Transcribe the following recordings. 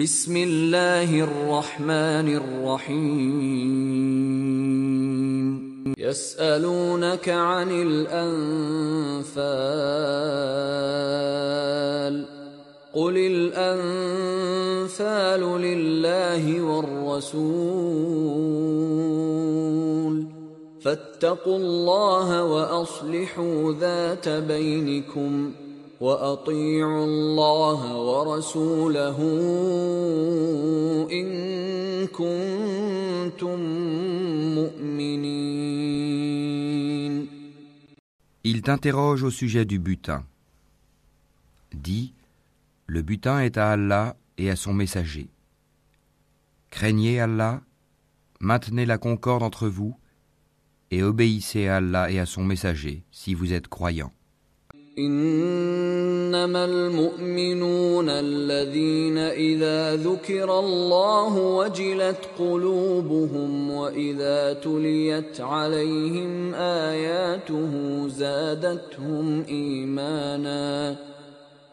بسم الله الرحمن الرحيم. يسألونك عن الأنفال. قل الأنفال لله والرسول. فاتقوا الله وأصلحوا ذات بينكم. وأطيعوا الله ورسوله إن كنتم مؤمنين Il t'interroge au sujet du butin. Dis, le butin est à Allah et à son messager. Craignez Allah, maintenez la concorde entre vous, et obéissez à Allah et à son messager si vous êtes croyants. إنما المؤمنون الذين إذا ذكر الله وجلت قلوبهم وإذا تليت عليهم آياته زادتهم إيمانا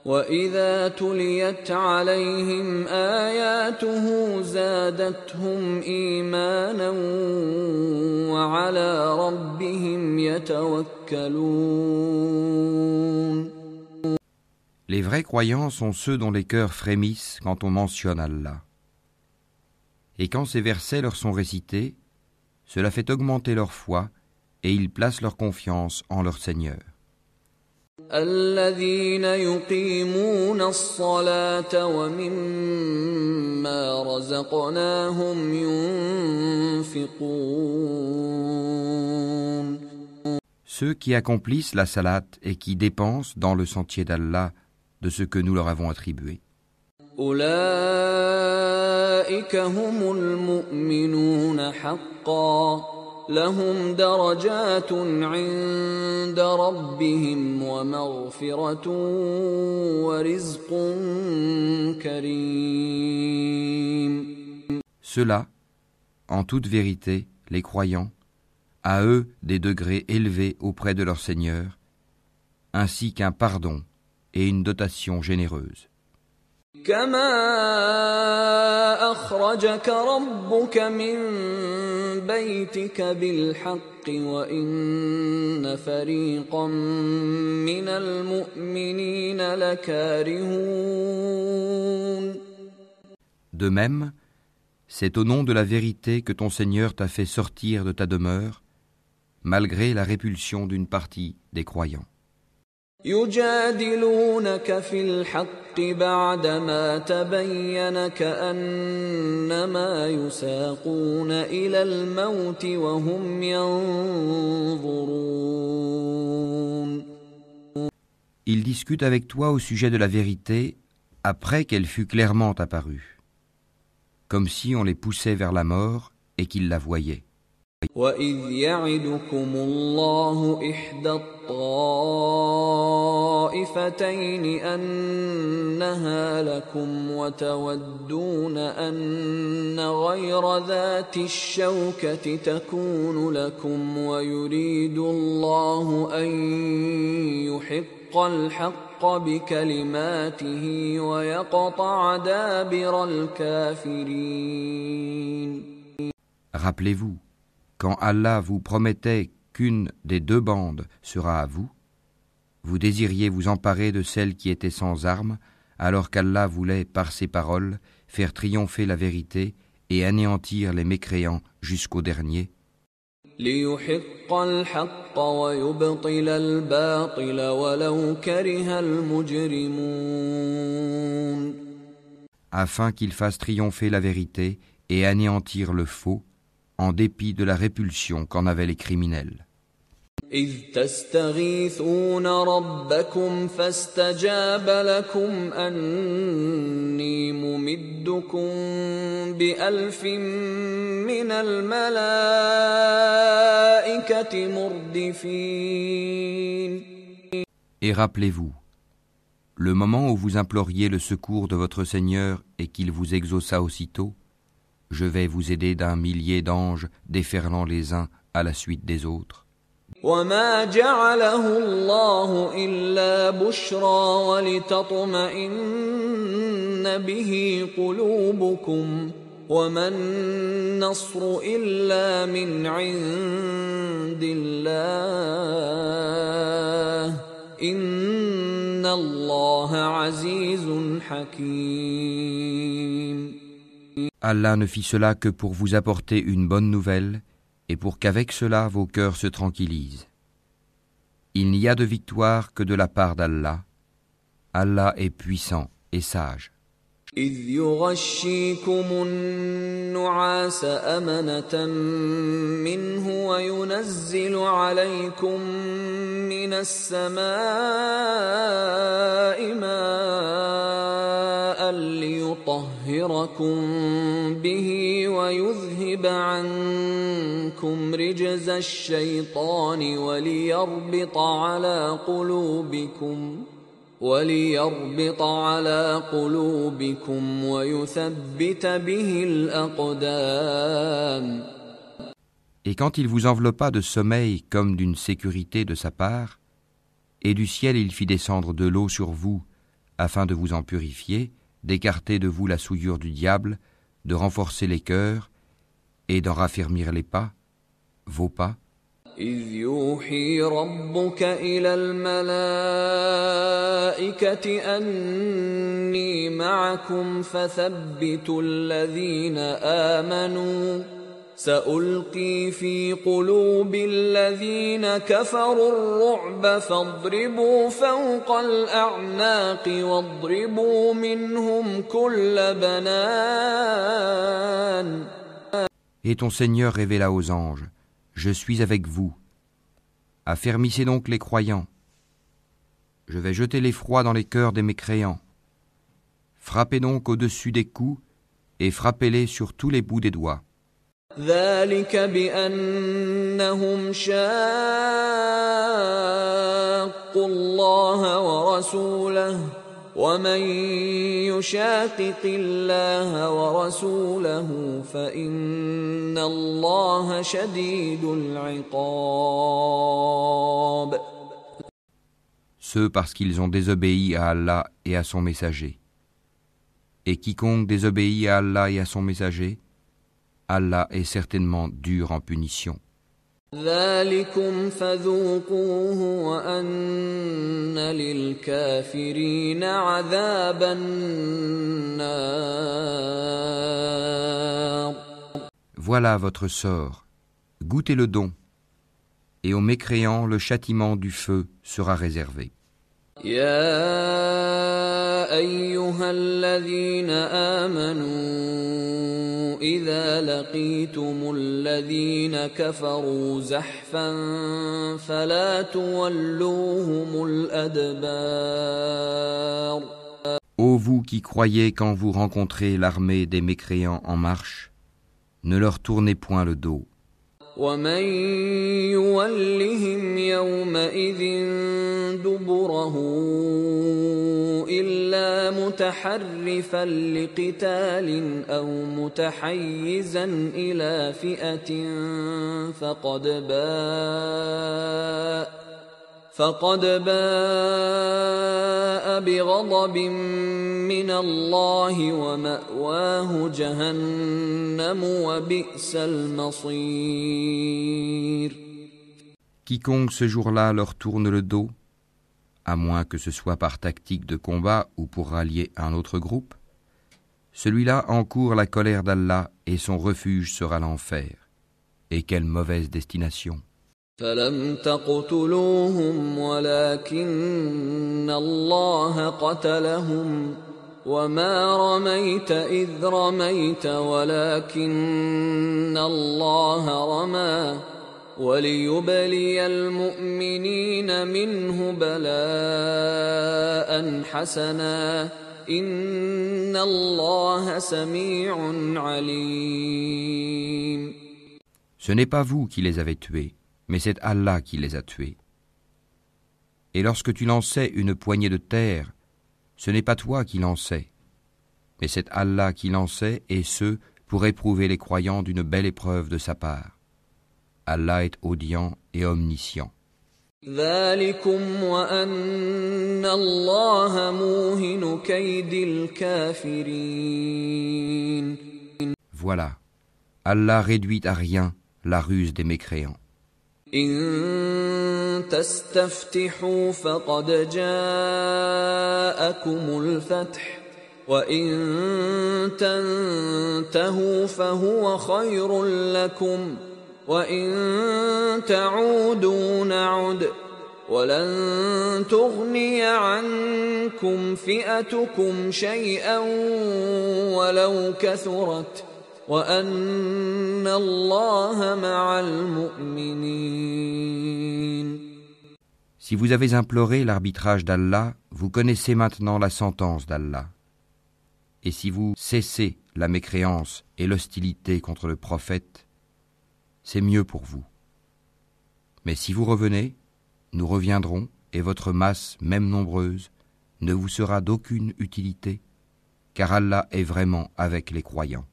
وإذا تليت عليهم آياته زادتهم إيمانا وعلى ربهم يتوكلون Les vrais croyants sont ceux dont les cœurs frémissent quand on mentionne Allah. Et quand ces versets leur sont récités, cela fait augmenter leur foi et ils placent leur confiance en leur Seigneur. الذين يقيمون الصلاة ومما رزقناهم ينفقون Ceux qui accomplissent la salat et qui dépensent dans le sentier d'Allah de ce que nous leur avons attribué. أولئك هم المؤمنون حقا لهم درجات عند ربهم ومغفرة ورزق كريم Ceux-là, en toute vérité, les croyants, à eux des degrés élevés auprès de leur Seigneur, ainsi qu'un pardon et une dotation généreuse. كما أخرجك ربك من بيتك بالحق وإن فريقا من المؤمنين لكارهون De même, c'est au nom de la vérité que ton Seigneur t'a fait sortir de ta demeure, malgré la répulsion d'une partie des croyants. يجادلونك في الحق بعدما تبين كأنما يساقون إلى الموت وهم ينظرون Ils discutent avec toi au sujet de la vérité après qu'elle fut clairement apparue, comme si on les poussait vers la mort et qu'ils la voyaient. وإذ يعدكم الله إحدى الطائفتين أنها لكم وتودون أن غير ذات الشوكة تكون لكم ويريد الله أن يحق الحق بكلماته ويقطع دابر الكافرين. Rappelez-vous, quand Allah vous promettait qu'une des deux bandes sera à vous, Vous désiriez vous emparer de celles qui étaient sans armes, alors qu'Allah voulait, par ses paroles, faire triompher la vérité et anéantir les mécréants jusqu'au dernier. Afin qu'il fasse triompher la vérité et anéantir le faux, en dépit de la répulsion qu'en avaient les criminels. إذ تستغيثون ربكم فاستجاب لكم أني ممدكم بألف من الملائكة مردفين Et rappelez-vous, le moment où vous imploriez le secours de votre Seigneur et qu'il vous exauça aussitôt, je vais vous aider d'un millier d'anges déferlant les uns à la suite des autres. وما جعله الله إلا بشرى ولتطمئن به قلوبكم وما النصر إلا من عند الله إن الله عزيز حكيم Allah ne fit cela que pour vous apporter une bonne nouvelle. Et pour qu'avec cela vos cœurs se tranquillisent. Il n'y a de victoire que de la part d'Allah. Allah est puissant et sage. إذ يغشيكم النعاس أمنة منه وينزل عليكم من السماء ماء ليطهركم به ويذهب عنكم رجز الشيطان وليربط على قلوبكم ۖ وليربط على قلوبكم ويثبت به الأقدام Et quand il vous enveloppa de sommeil comme d'une sécurité de sa part, et du ciel il fit descendre de l'eau sur vous, afin de vous en purifier, d'écarter de vous la souillure du diable, de renforcer les cœurs, et d'en raffermir les pas, vos pas, إذ يوحي ربك إلى الملائكة أني معكم فثبتوا الذين آمنوا. سألقي في قلوب الذين كفروا الرعب فاضربوا فوق الأعناق واضربوا منهم كل بنان. Et ton Seigneur révéla aux anges Je suis avec vous. Affermissez donc les croyants. Je vais jeter l'effroi dans les cœurs des mécréants. Frappez donc au-dessus des coups et frappez-les sur tous les bouts des doigts. Ceux parce qu'ils ont désobéi à Allah et à son messager. Et quiconque désobéit à Allah et à son messager, Allah est certainement dur en punition. ذلكم Voilà votre sort. Goûtez le don. Et aux mécréants, le châtiment du feu sera réservé. أيها الذين آمنوا إذا لقيتم الذين كفروا زحفا فلا تولوهم الأدبار Ô vous qui croyez quand vous rencontrez l'armée des mécréants en marche, ne leur tournez point le dos. ومن يولهم يومئذ دبره إلا متحرفا لقتال أو متحيزا إلى فئة فقد باء فقد باء بغضب من الله ومأواه جهنم وبئس المصير Quiconque ce jour-là leur tourne le dos, à moins que ce soit par tactique de combat ou pour rallier un autre groupe, celui-là encourt la colère d'Allah et son refuge sera l'enfer. Et quelle mauvaise destination. فلم تقتلوهم ولكن الله قتلهم وما رميت اذ رميت ولكن الله رمى وليبلي المؤمنين منه بلاء حسنا ان الله سميع عليم Ce n'est pas vous qui les avez tués. mais c'est Allah qui les a tués. Et lorsque tu lançais une poignée de terre, ce n'est pas toi qui lançais, mais c'est Allah qui lançait, et ce, pour éprouver les croyants d'une belle épreuve de sa part. Allah est audient et omniscient. Voilà, Allah réduit à rien la ruse des mécréants. إن تستفتحوا فقد جاءكم الفتح وإن تنتهوا فهو خير لكم وإن تعودوا نعد ولن تغني عنكم فئتكم شيئا ولو كثرت. وأن الله مع المؤمنين Si vous avez imploré l'arbitrage d'Allah, vous connaissez maintenant la sentence d'Allah. Et si vous cessez la mécréance et l'hostilité contre le prophète, c'est mieux pour vous. Mais si vous revenez, nous reviendrons, et votre masse, même nombreuse, ne vous sera d'aucune utilité, car Allah est vraiment avec les croyants.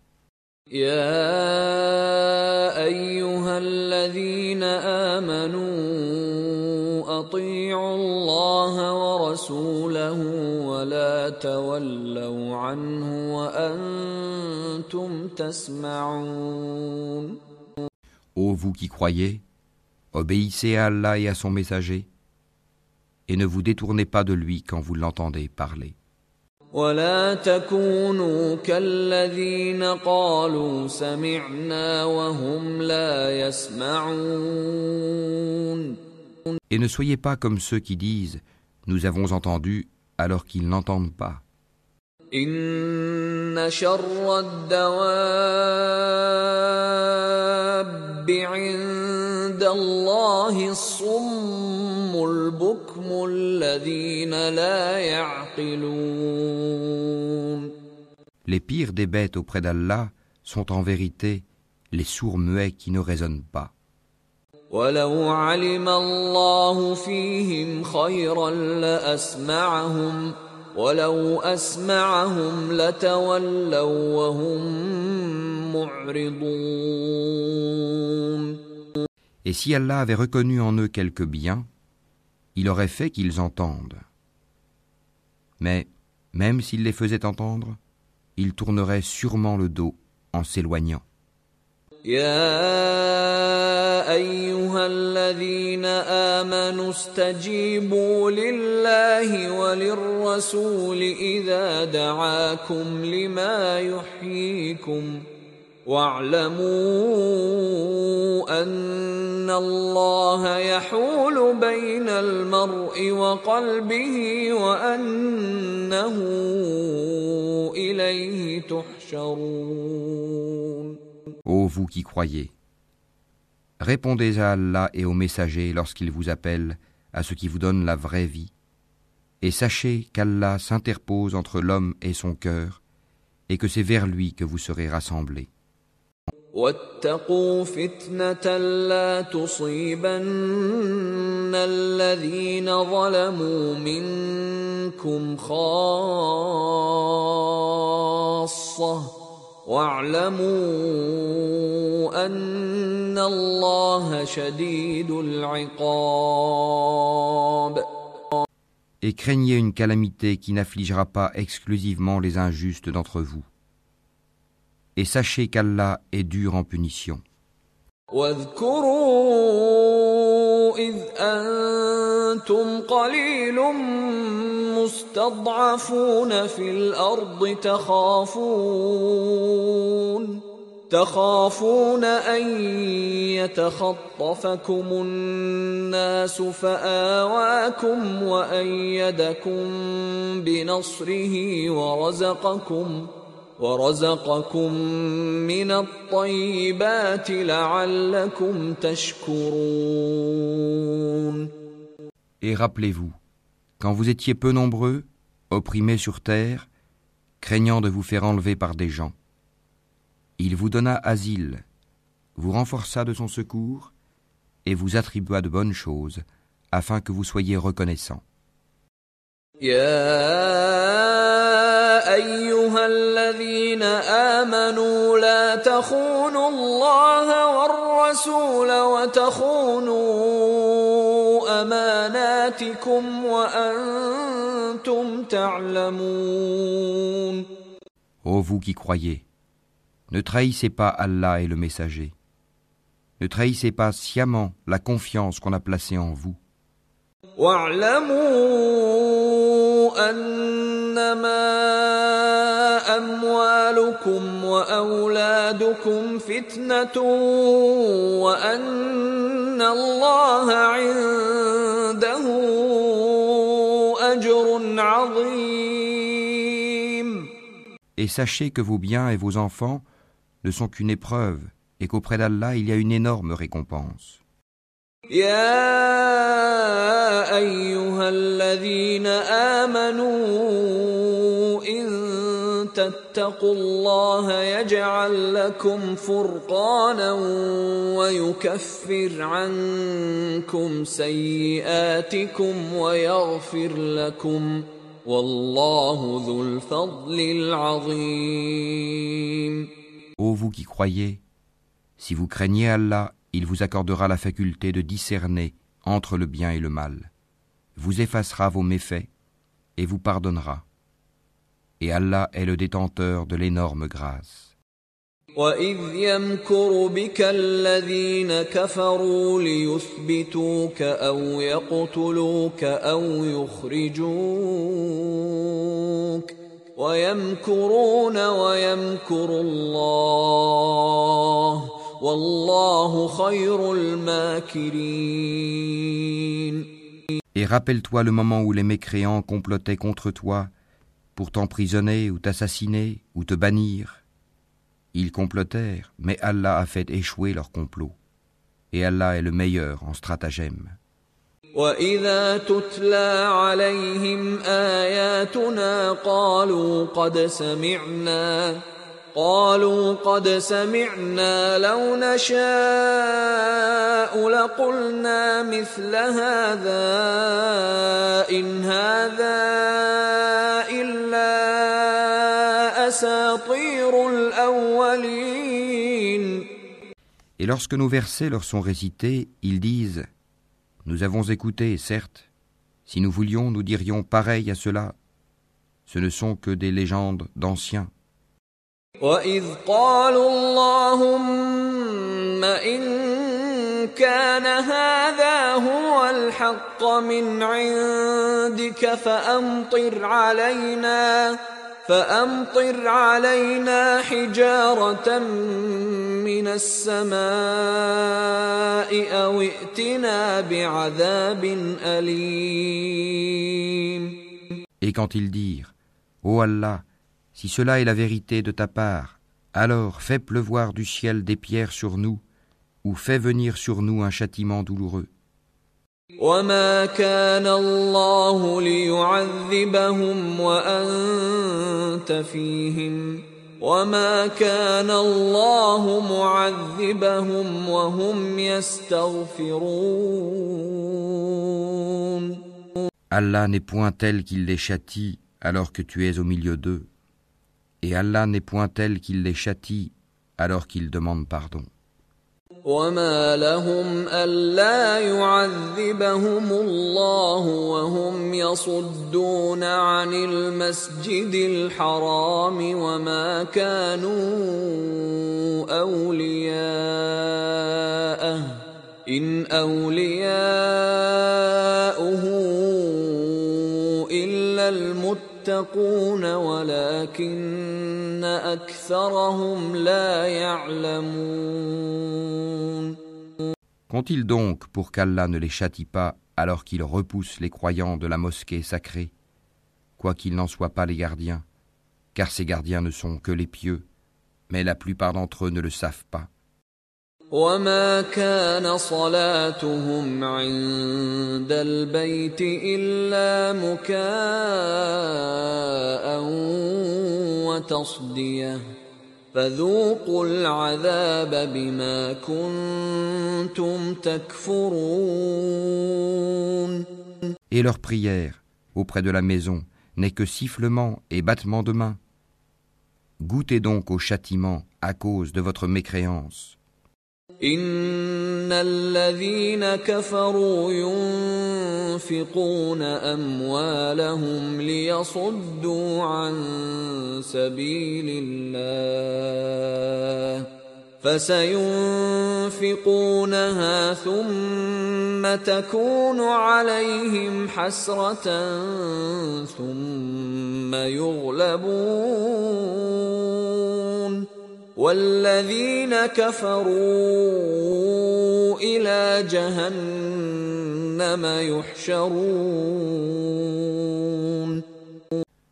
يا أيها الذين آمنوا أطيعوا الله ورسوله ولا تولوا عنه وأنتم تسمعون Ô vous qui croyez, obéissez à Allah et à son messager, et ne vous détournez pas de lui quand vous l'entendez parler. ولا تكونوا كالذين قالوا سمعنا وهم لا يسمعون Et ne soyez pas comme ceux qui disent Nous avons entendu alors qu'ils n'entendent pas. إن شر الدواب عند الله الصم البكم الذين لا يعقلون Les pires des bêtes auprès d'Allah sont en vérité les sourds muets qui ne raisonnent pas. ولو علم الله فيهم خيرا لأسمعهم ولو أسمعهم لتولوا وهم معرضون Et si Allah avait reconnu en eux quelque bien, il aurait fait qu'ils entendent. Mais, même s'il les faisait entendre, ils tourneraient sûrement le dos en s'éloignant. يا أيها الذين آمنوا استجيبوا لله وللرسول إذا دعاكم لما يحييكم واعلموا أن الله يحول بين المرء وقلبه وأنه إليه تحشرون. Ô vous qui croyez, répondez à Allah et aux messagers lorsqu'ils vous appellent à ce qui vous donne la vraie vie, et sachez qu'Allah s'interpose entre l'homme et son cœur, et que c'est vers lui que vous serez rassemblés. واتقوا فتنة لا تصيبن الذين ظلموا منكم خاصة واعلموا أن الله شديد العقاب Et craignez une calamité qui n'affligera pas exclusivement les injustes d'entre vous. Et sachez qu'Allah est dur en punition. واذكروا إذ أنتم قليل مستضعفون في الأرض تخافون تخافون أن يتخطفكم الناس فآواكم وأيدكم بنصره ورزقكم ورزقكم من الطيبات لعلكم تشكرون. Et rappelez-vous, quand vous étiez peu nombreux, opprimés sur terre, craignant de vous faire enlever par des gens, il vous donna asile, vous renforça de son secours, et vous attribua de bonnes choses, afin que vous soyez reconnaissants. يا أيها الذين آمنوا لا تخونوا الله والرسول الرسول وتخونوا أماناتكم وأنتم تعلمون Ô vous qui croyez, ne trahissez pas Allah et le messager. Ne trahissez pas sciemment la confiance qu'on a placée en vous. واعلموا أنما أموالكم وأولادكم فتنة وأن الله عنده أجر عظيم Et sachez que vos biens et vos enfants ne sont qu'une épreuve et qu'auprès d'Allah il y a une énorme récompense. يا أيها الذين آمنوا إن تتقوا الله يجعل لكم فرقانا ويكفر عنكم سيئاتكم ويغفر لكم والله ذو الفضل العظيم Ô vous qui croyez, si vous craignez Allah, il vous accordera la faculté de discerner entre le bien et le mal, vous effacera vos méfaits et vous pardonnera. Et Allah est le détenteur de l'énorme grâce. وإذ يمكر بك الذين كفروا ليثبتوك أو يقتلوك أو يخرجوك ويمكرون ويمكر الله والله خير الماكرين Et rappelle-toi le moment où les mécréants complotaient contre toi pour t'emprisonner ou t'assassiner ou te bannir. Ils complotèrent, mais Allah a fait échouer leur complot. Et Allah est le meilleur en stratagème. وإذا تتلى عليهم آياتنا قالوا قد سمعنا قالوا قد سمعنا لو نشاء لقلنا مثل هذا إن هذا إلا أساطير الأولين Et lorsque nos versets leur sont récités, ils disent Nous avons écouté, certes. Si nous voulions, nous dirions pareil à cela. Ce ne sont que des légendes d'anciens. وإذ قالوا اللهم إن كان هذا هو الحق من عندك فأمطر علينا فأمطر علينا حجارة من السماء أو ائتنا بعذاب أليم. Et quand ils dirent Ô Allah, si cela est la vérité de ta part, alors fais pleuvoir du ciel des pierres sur nous, ou fais venir sur nous un châtiment douloureux. وما كان الله ليعذبهم وأنت فيهم وما كان الله معذبهم وهم يستغفرون Allah n'est point tel qu'il les châtie alors que tu es au milieu d'eux, Et Allah n'est point tel qu'il les châtie alors qu'ils demandent pardon. وما لهم ألا يعذبهم الله وهم يصدون عن المسجد الحرام وما كانوا أولياءه إن أولياؤه المتقون ولكن أكثرهم لا يعلمون Qu'ont-ils donc pour qu'Allah ne les châtie pas alors qu'ils repoussent les croyants de la mosquée sacrée, quoiqu'ils n'en soient pas les gardiens, car ces gardiens ne sont que les pieux, mais la plupart d'entre eux ne le savent pas. وما كان صلاتهم عند البيت إلا مكاء وتصدية فذوقوا العذاب بما كنتم تكفرون Et leur prière auprès de la maison n'est que sifflement et battement de main. Goûtez donc au châtiment à cause de votre mécréance. ان الذين كفروا ينفقون اموالهم ليصدوا عن سبيل الله فسينفقونها ثم تكون عليهم حسره ثم يغلبون والذين كفروا الى جهنم يحشرون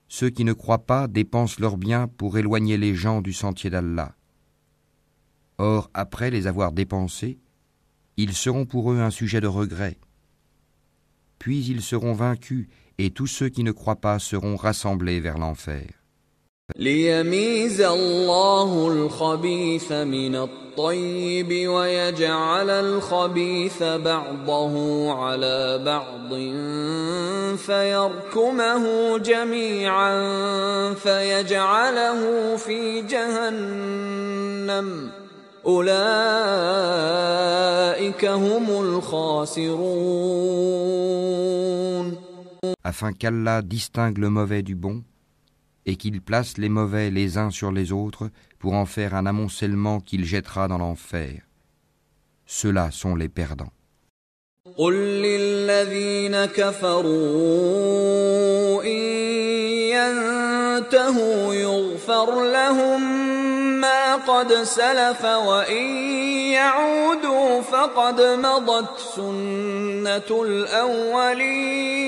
Ceux qui ne croient pas dépensent leurs biens pour éloigner les gens du sentier d'Allah. Or, après les avoir dépensés, ils seront pour eux un sujet de regret. Puis ils seront vaincus et tous ceux qui ne croient pas seront rassemblés vers l'enfer. ليميز الله الخبيث من الطيب ويجعل الخبيث بعضه على بعض فيركمه جميعا فيجعله في جهنم. أولئك هم الخاسرون. Afin qu'Allah distingue le mauvais du bon et qu'il place les mauvais les uns sur les autres pour en faire un amoncellement qu'il jettera dans l'enfer. Ceux-là sont les perdants. قل للذين كفروا إن ينتهوا يغفر لهم ما قد سلف وإن يعودوا فقد مضت سنة الأولين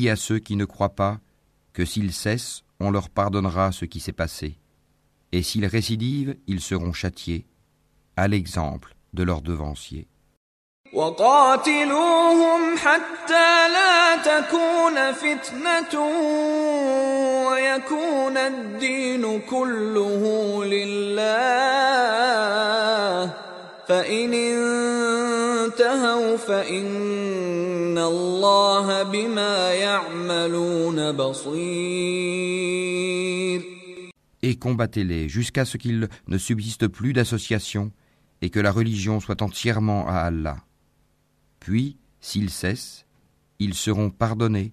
Dis à ceux qui ne croient pas que s'ils cessent, on leur pardonnera ce qui s'est passé, et s'ils récidivent, ils seront châtiés, à l'exemple de leurs devanciers. وقاتلوهم حتى لا تكون فتنة ويكون الدين كله لله فإن انتهوا فإن الله بما يعملون بصير Et combattez-les jusqu'à ce qu'il ne subsiste plus d'association et que la religion soit entièrement à Allah. Puis, s'ils cessent, ils seront pardonnés,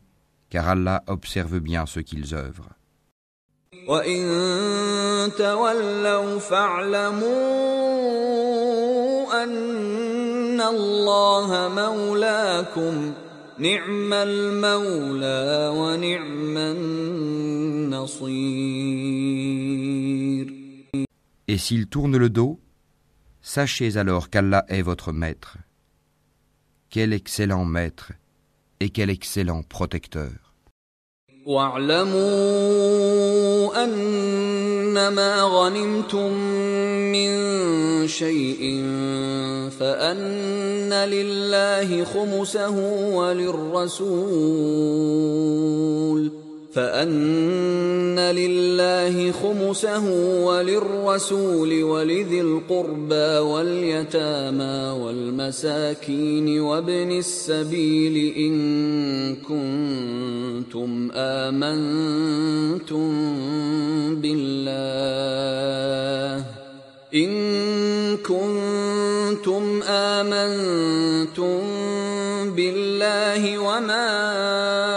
car Allah observe bien ce qu'ils œuvrent. وإن تولوا فاعلموا أن الله مولاكم نعم المولى ونعم النصير Et s'ils tournent le dos, sachez alors qu'Allah est votre maître. Quel excellent maître et quel excellent protecteur. واعلموا أنما غنمتم من شيء فأن لله خمسه وللرسول فأن لله خمسه وللرسول ولذي القربى واليتامى والمساكين وابن السبيل إن كنتم آمنتم بالله إن كنتم آمنتم بالله وما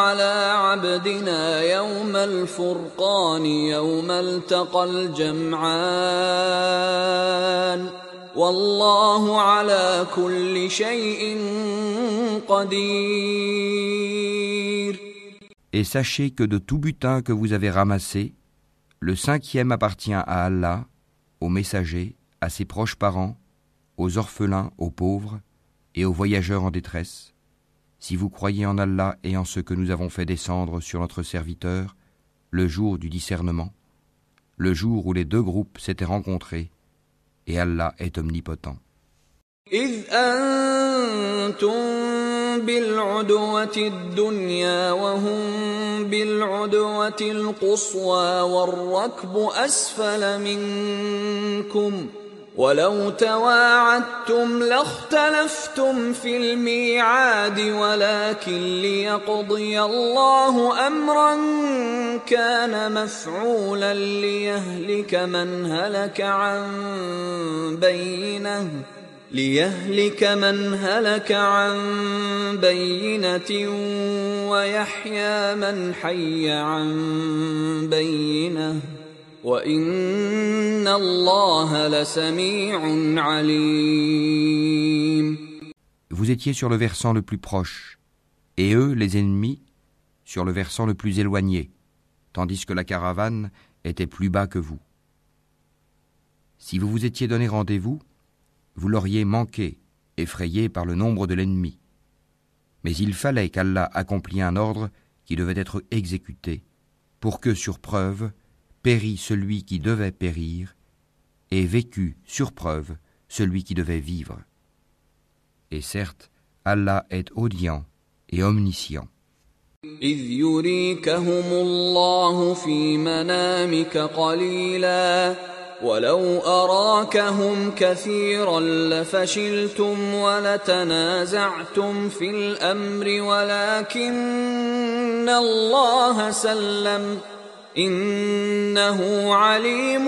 على عبدنا يوم الفرقان يوم التقى الجمعان والله على كل شيء قدير Et sachez que de tout butin que vous avez ramassé, le cinquième appartient à Allah, aux messagers, à ses proches parents, aux orphelins, aux pauvres et aux voyageurs en détresse. Si vous croyez en Allah et en ce que nous avons fait descendre sur notre serviteur, le jour du discernement, le jour où les deux groupes s'étaient rencontrés, et Allah est omnipotent. إذ أنتم بالعدوة الدنيا وهم بالعدوة القصوى والركب أسفل منكم ولو تواعدتم لاختلفتم في الميعاد ولكن ليقضي الله أمرا كان مفعولا ليهلك من هلك عن بينه ليهلك من هلك عن بينة ويحيى من حي عن بينه Vous étiez sur le versant le plus proche, et eux, les ennemis, sur le versant le plus éloigné, tandis que la caravane était plus bas que vous. Si vous vous étiez donné rendez-vous, vous l'auriez manqué, effrayé par le nombre de l'ennemi. Mais il fallait qu'Allah accomplît un ordre qui devait être exécuté, pour que, sur preuve, périt celui qui devait périr, et vécut, sur preuve, celui qui devait vivre. Et certes, Allah est audient et omniscient. ولو أراكهم كثيرا لفشلتم ولتنازعتم في الأمر ولكن الله سلم إنه عليم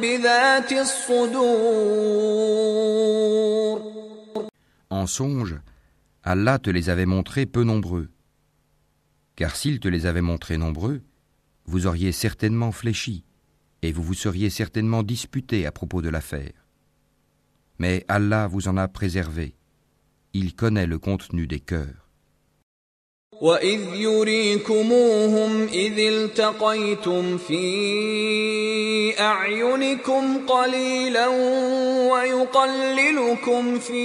بذات الصدور En songe, Allah te les avait montrés peu nombreux. Car s'il te les avait montrés nombreux, vous auriez certainement fléchi. et vous vous seriez certainement disputé à propos de l'affaire. Mais Allah vous en a préservé. Il connaît le contenu des cœurs. وَإِذْ يُرِيكُمُوهُمْ إِذِ الْتَقَيْتُمْ فِي أَعْيُنِكُمْ قَلِيلًا وَيُقَلِّلُكُمْ فِي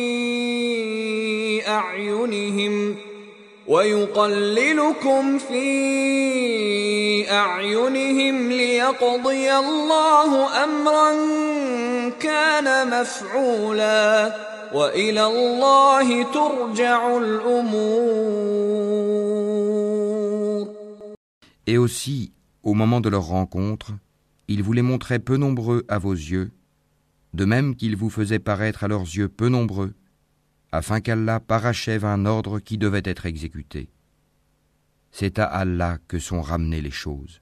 أَعْيُنِهِمْ ويقللكم في أعينهم ليقضي الله أمرا كان مفعولا وإلى الله ترجع الأمور Et aussi, au moment de leur rencontre, ils vous les montraient peu nombreux à vos yeux, de même qu'ils vous faisaient paraître à leurs yeux peu nombreux, afin qu'Allah parachève un ordre qui devait être exécuté. C'est à Allah que sont ramenées les choses.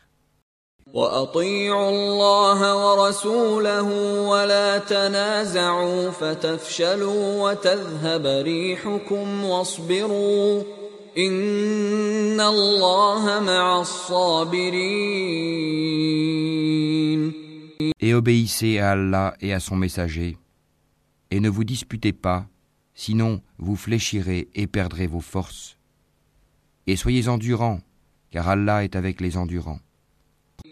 Et obéissez à Allah et à son messager, et ne vous disputez pas sinon vous fléchirez et perdrez vos forces. Et soyez endurants, car Allah est avec les endurants.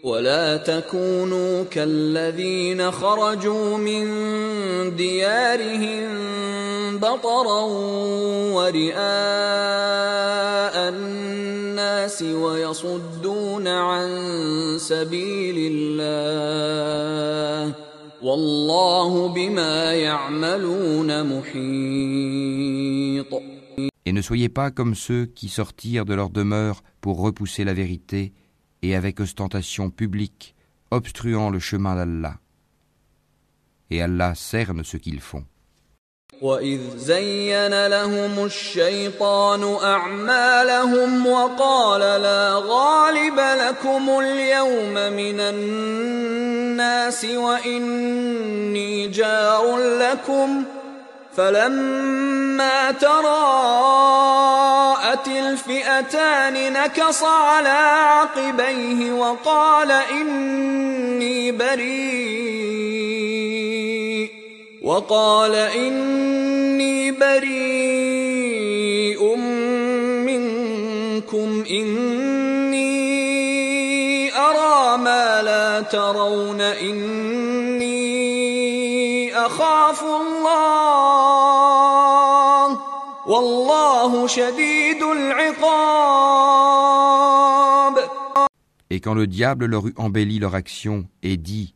ولا تكونوا كالذين خرجوا من ديارهم بطرا ورئاء الناس ويصدون عن سبيل الله والله بما يعملون محيط. Et ne soyez pas comme ceux qui sortirent de leur demeure pour repousser la vérité et avec ostentation publique, obstruant le chemin d'Allah. Et Allah cerne ce qu'ils font. وإذ زين لهم الشيطان أعمالهم وقال لا غالب لكم اليوم من الناس وإني جار لكم فلما تراءت الفئتان نكص على عقبيه وقال إني بريء وقال إني بريء منكم إني أرى ما لا ترون إني أخاف الله والله شديد العقاب Et quand le diable leur eut embelli leur action et dit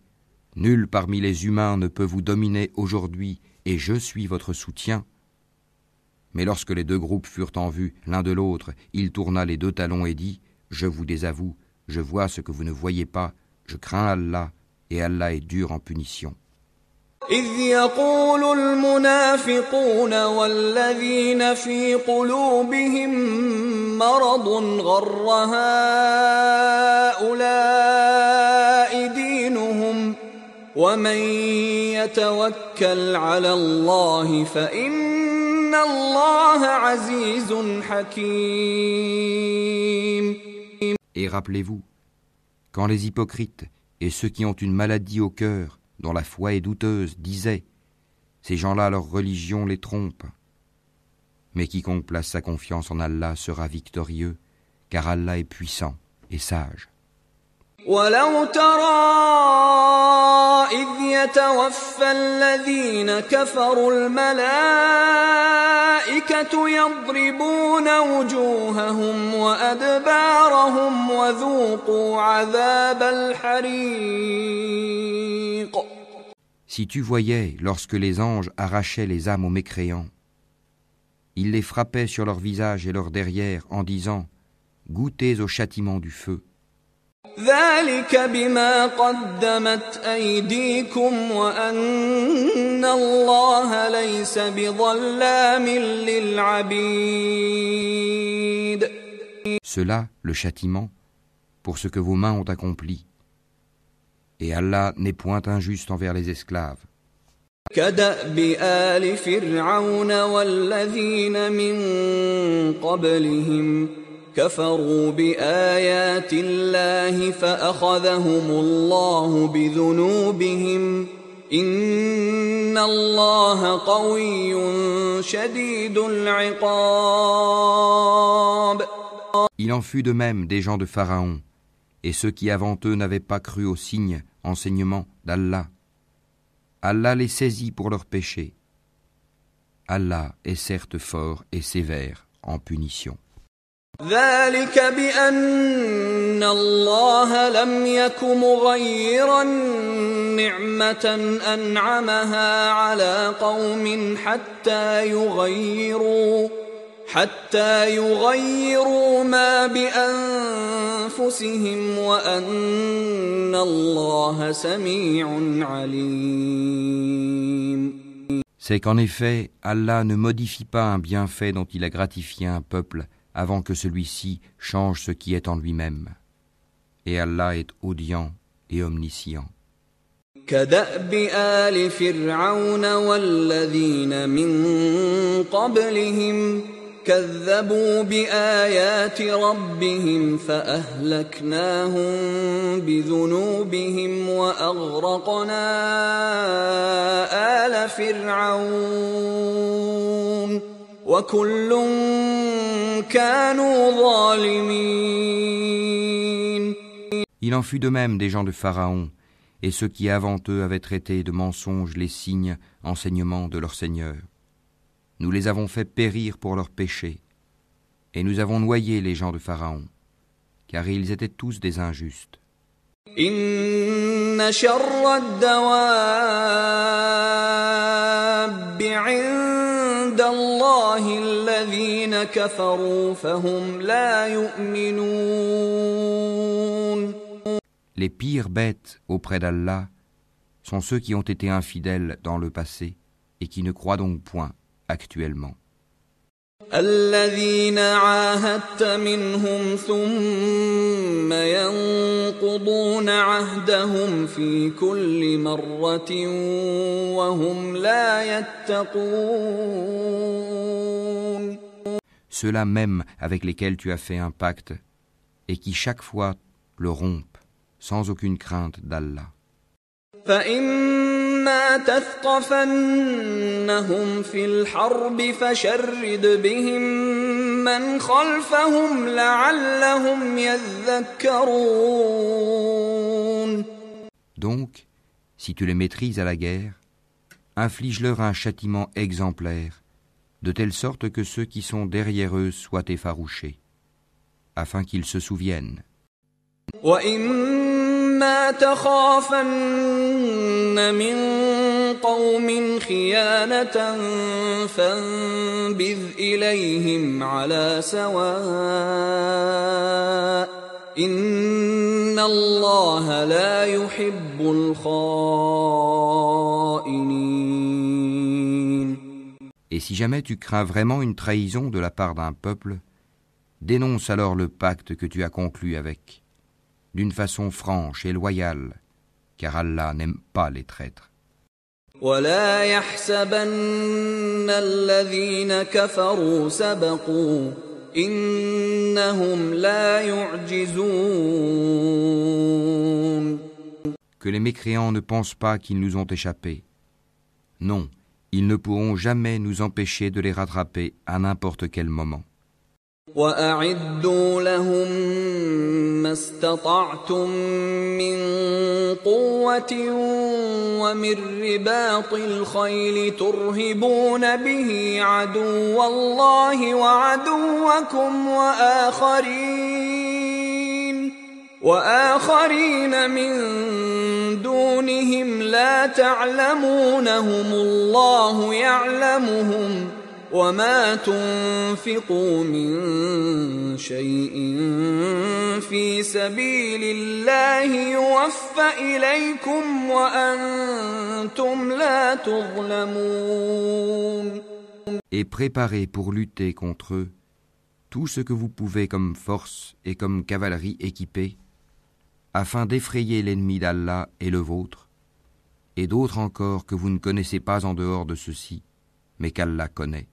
Nul parmi les humains ne peut vous dominer aujourd'hui, et je suis votre soutien. Mais lorsque les deux groupes furent en vue l'un de l'autre, il tourna les deux talons et dit Je vous désavoue, je vois ce que vous ne voyez pas, je crains Allah, et Allah est dur en punition. إذ يقول المنافقون والذين في قلوبهم مرض غر هؤلاء دينهم ومن يتوكل على الله فإن الله عزيز حكيم. Et rappelez-vous, quand les hypocrites et ceux qui ont une maladie au cœur dont la foi est douteuse, disaient Ces gens-là, leur religion les trompe. Mais quiconque place sa confiance en Allah sera victorieux, car Allah est puissant et sage. ولو ترى إذ يتوفى الذين كفروا الملائكة يضربون وجوههم وأدبارهم وذوقوا عذاب الحريق Si tu voyais lorsque les anges arrachaient les âmes aux mécréants, ils les frappaient sur leur visage et leur derrière en disant Goûtez au châtiment du feu. ذلك بما قدمت أيديكم وأن الله ليس بظلام للعبيد Cela, le châtiment, pour ce que vos mains ont accompli. Et Allah n'est point injuste envers les esclaves. كدأب آل فرعون والذين من قبلهم كفروا بآيات الله فأخذهم الله بذنوبهم إن الله قوي شديد العقاب Il en fut de même des gens de Pharaon, et ceux qui avant eux n'avaient pas cru aux signes, enseignements d'Allah. Allah les saisit pour leurs péchés. Allah est certes fort et sévère en punition. ذلك بأن الله لم يك مغيرا نعمة أنعمها على قوم حتى يغيروا حتى يغيروا ما بأنفسهم وأن الله سميع عليم. C'est qu'en effet, Allah ne modifie pas un bienfait dont il a gratifié un peuple avant que celui-ci change ce qui est en lui-même. Et Allah est audient et omniscient. كدأب آل فرعون والذين من قبلهم كذبوا بآيات ربهم فأهلكناهم بذنوبهم وأغرقنا آل فرعون وكل كانوا ظالمين Il en fut de même des gens de Pharaon, et ceux qui avant eux avaient traité de mensonges les signes, enseignements de leur Seigneur. Nous les avons fait périr pour leurs péchés, et nous avons noyé les gens de Pharaon, car ils étaient tous des injustes. إن شر الدواب عند الله الذين كفروا فهم لا يؤمنون Les pires bêtes auprès d'Allah sont ceux qui ont été infidèles dans le passé et qui ne croient donc point actuellement. الذين عاهدت منهم ثم ينقضون عهدهم في كل مرة وهم لا يتقون Ceux-là même avec lesquels tu as fait un pacte et qui chaque fois le rompent sans aucune crainte d'Allah. فإما تثقفنهم في الحرب فشرد بهم من خلفهم لعلهم يذكرون Donc, si tu les maîtrises à la guerre, inflige-leur un châtiment exemplaire, de telle sorte que ceux qui sont derrière eux soient effarouchés, afin qu'ils se souviennent. وإما تخافن من قوم خيانة فانبذ إليهم على سواء إن الله لا يحب الخائنين Et si jamais tu crains vraiment une trahison de la part d'un peuple, dénonce alors le pacte que tu as conclu avec, d'une façon franche et loyale, car Allah n'aime pas les traîtres. ولا يحسبن الذين كفروا سبقوا إنهم لا يعجزون Que les mécréants ne pensent pas qu'ils nous ont échappé. Non, ils ne pourront jamais nous empêcher de les rattraper à n'importe quel moment. وأعدوا لهم ما استطعتم من قوة ومن رباط الخيل ترهبون به عدو الله وعدوكم وآخرين وآخرين من دونهم لا تعلمونهم الله يعلمهم ۖ وما تنفقوا من شيء في سبيل الله يوفى إليكم وأنتم لا تظلمون Et préparez pour lutter contre eux tout ce que vous pouvez comme force et comme cavalerie équipée, afin d'effrayer l'ennemi d'Allah et le vôtre, et d'autres encore que vous ne connaissez pas en dehors de ceci, mais qu'Allah connaît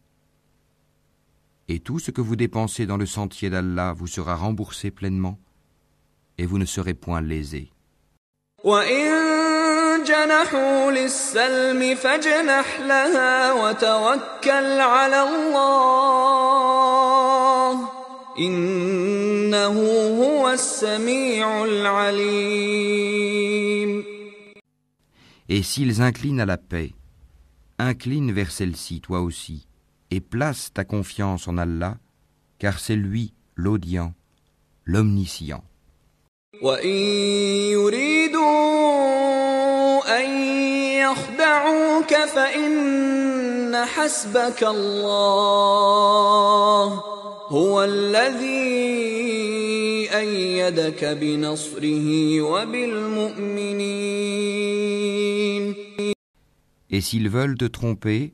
et tout ce que vous dépensez dans le sentier d'Allah vous sera remboursé pleinement, et vous ne serez point lésé. Et s'ils inclinent à la paix, incline vers celle-ci toi aussi et place ta confiance en Allah, car c'est lui l'audient, l'omniscient. Et s'ils veulent te tromper,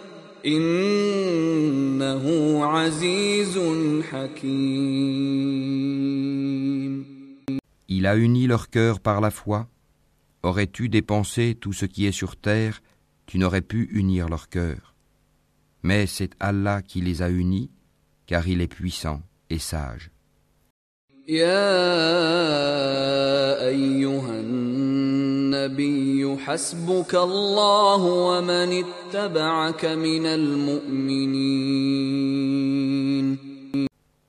Il a uni leur cœur par la foi. Aurais-tu dépensé tout ce qui est sur terre, tu n'aurais pu unir leur cœur. Mais c'est Allah qui les a unis, car il est puissant et sage. يا أيها النبي حسبك الله ومن اتبعك من المؤمنين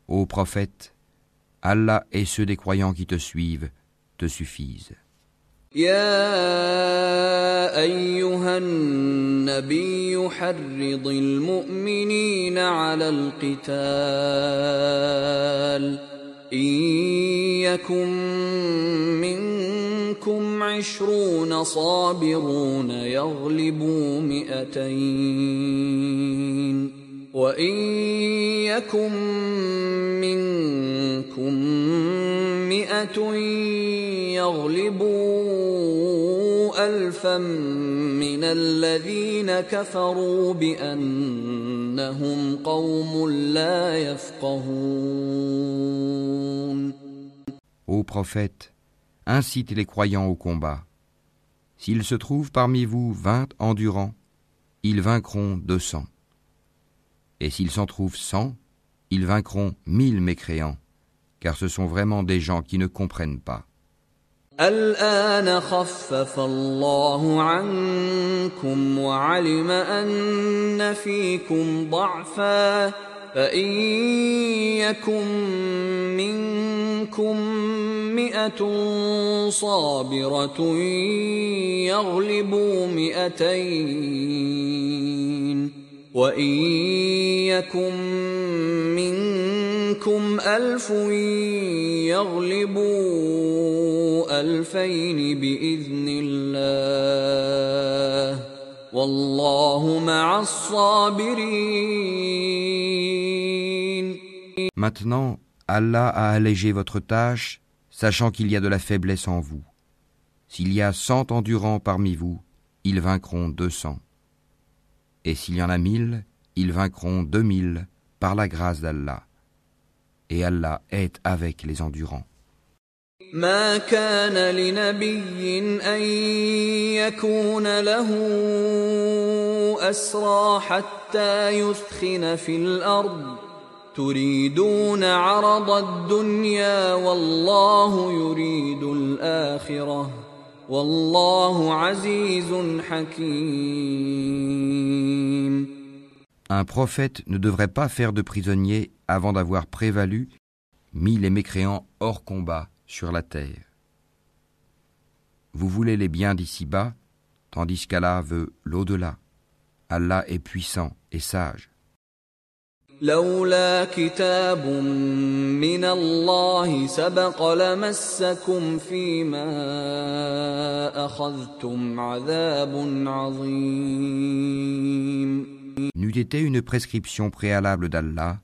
Ô prophète, Allah et ceux des croyants qui te suivent te suffisent. يا أيها النبي حرِّض المؤمنين على القتال. Ô إن يكن منكم عشرون صابرون يغلبوا مئتين وإن يكن منكم مئة يغلبوا ألفا من الذين كفروا بأنهم قوم لا يفقهون Ô prophète, incite les croyants au combat. S'il se trouve parmi vous vingt endurants, ils vaincront deux cents. Et s'ils s'en trouvent cent, ils vaincront mille mécréants, car ce sont vraiment des gens qui ne comprennent pas. الآن خفف الله عنكم وعلم أن فيكم ضعفا فإن يكن منكم مئة صابرة يغلبوا مئتين وإن يكن منكم ألف يغلبوا ألفين بإذن الله والله مع الصابرين Maintenant, Allah a allégé votre tâche, sachant qu'il y a de la faiblesse en vous. S'il y a cent endurants parmi vous, ils vaincront deux cents. Et s'il y en a mille, ils vaincront deux mille par la grâce d'Allah. Et Allah est avec les endurants. ما كان لنبي أن يكون له أسرى حتى يثخن في الأرض. تريدون عرض الدنيا والله يريد الآخرة. والله عزيز حكيم. Un prophète ne devrait pas faire de prisonniers avant d'avoir prévalu, mis les mécréants hors combat sur la terre. Vous voulez les biens d'ici-bas, tandis qu'Allah veut l'au-delà. Allah est puissant et sage. لولا كتاب من الله سبق لمسكم فيما أخذتم عذاب عظيم N'eût été une prescription préalable d'Allah,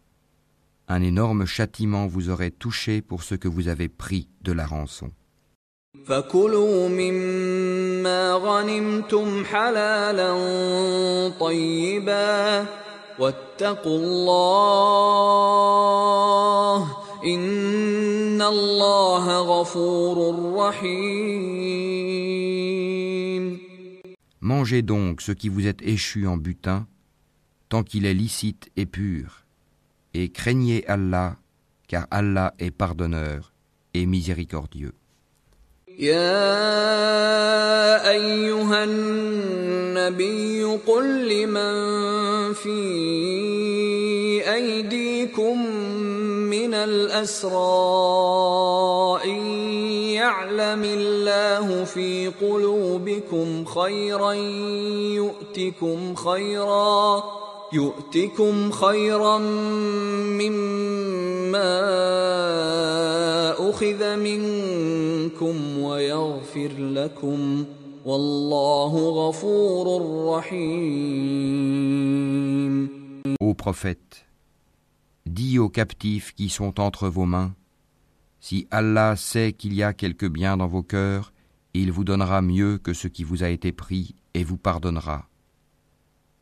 un énorme châtiment vous aurait touché pour ce que vous avez pris de la rançon. فكلوا مما غنمتم حلالا طيبا واتقوا الله إن الله غفور رحيم Mangez donc ce qui vous est échu en butin, tant qu'il est licite et pur, et craignez Allah, car Allah est pardonneur et miséricordieux. يا أيها النبي قل لمن في أيديكم من الأسرى إن يعلم الله في قلوبكم خيرا يؤتكم خيرا يؤتكم خيرا مما أخذ منكم ويغفر لكم والله غفور رحيم Ô prophète, dis aux captifs qui sont entre vos mains, si Allah sait qu'il y a quelque bien dans vos cœurs, il vous donnera mieux que ce qui vous a été pris et vous pardonnera.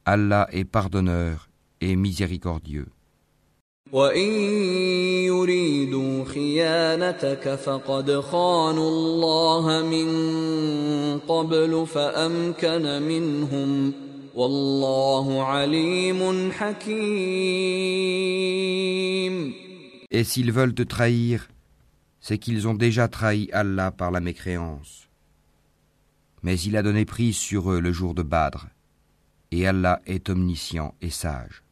Allah est pardonneur et miséricordieux. وإن يريدوا خيانتك فقد خانوا الله من قبل فأمكن منهم والله عليم حكيم Et s'ils veulent te trahir, c'est qu'ils ont déjà trahi Allah par la mécréance. Mais il a donné prise sur eux le jour de Badr, Et Allah est omniscient et sage.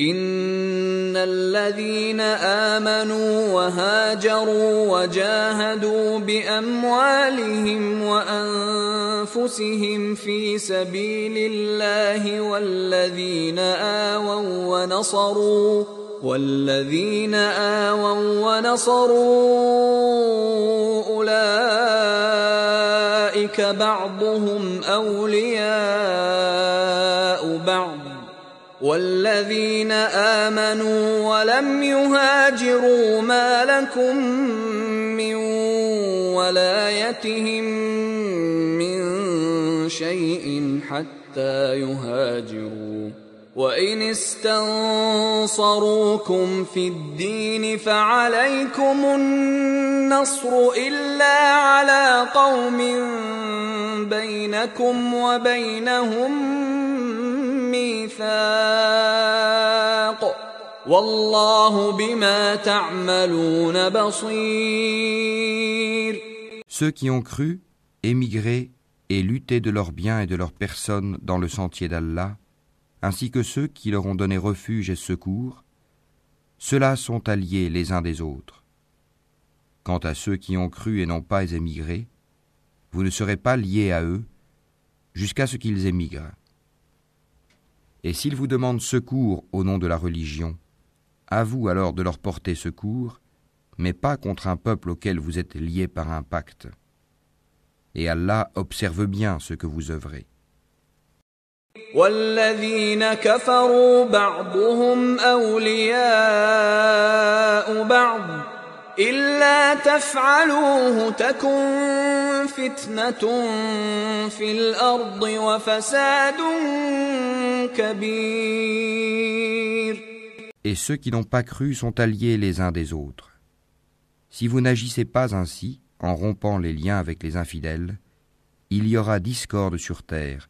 إن الذين آمنوا وهاجروا وجاهدوا بأموالهم وأنفسهم في سبيل الله والذين آووا ونصروا والذين آووا ونصروا أولئك بعضهم أولياء بعض والذين آمنوا ولم يهاجروا ما لكم من ولايتهم من شيء حتى يهاجروا وإن استنصروكم في الدين فعليكم النصر إلا على قوم بينكم وبينهم ميثاق والله بما تعملون بصير Ceux qui ont cru, émigré et lutté de leurs biens et de leurs personnes dans le sentier d'Allah, ainsi que ceux qui leur ont donné refuge et secours, ceux-là sont alliés les uns des autres. Quant à ceux qui ont cru et n'ont pas émigré, vous ne serez pas liés à eux jusqu'à ce qu'ils émigrent. Et s'ils vous demandent secours au nom de la religion, à vous alors de leur porter secours, mais pas contre un peuple auquel vous êtes liés par un pacte. Et Allah observe bien ce que vous œuvrez. والذين كفروا بعضهم أولياء بعض إلا تفعلوه تكن فتنة في الأرض وفساد كبير Et ceux qui n'ont pas cru sont alliés les uns des autres. Si vous n'agissez pas ainsi, en rompant les liens avec les infidèles, il y aura discorde sur terre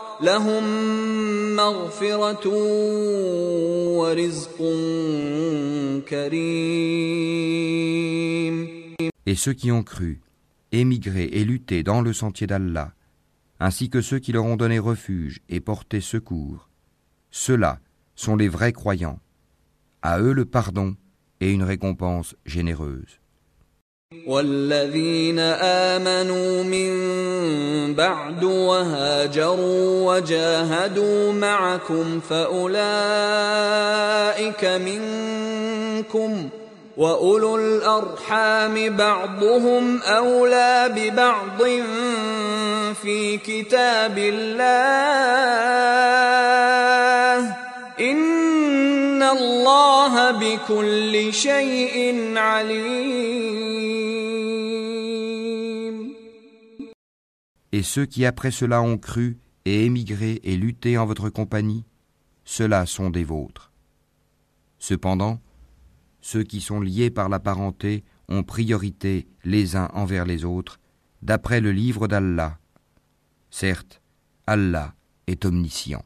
لهم مغفرة ورزق كريم Et ceux qui ont cru, émigré et lutté dans le sentier d'Allah, ainsi que ceux qui leur ont donné refuge et porté secours, ceux-là sont les vrais croyants. À eux le pardon et une récompense généreuse. والذين آمنوا من بعد وهاجروا وجاهدوا معكم فأولئك منكم وأولو الأرحام بعضهم أولى ببعض في كتاب الله الله بكل شيء عليم Et ceux qui après cela ont cru et émigré et lutté en votre compagnie, ceux-là sont des vôtres. Cependant, ceux qui sont liés par la parenté ont priorité les uns envers les autres, d'après le livre d'Allah. Certes, Allah est omniscient.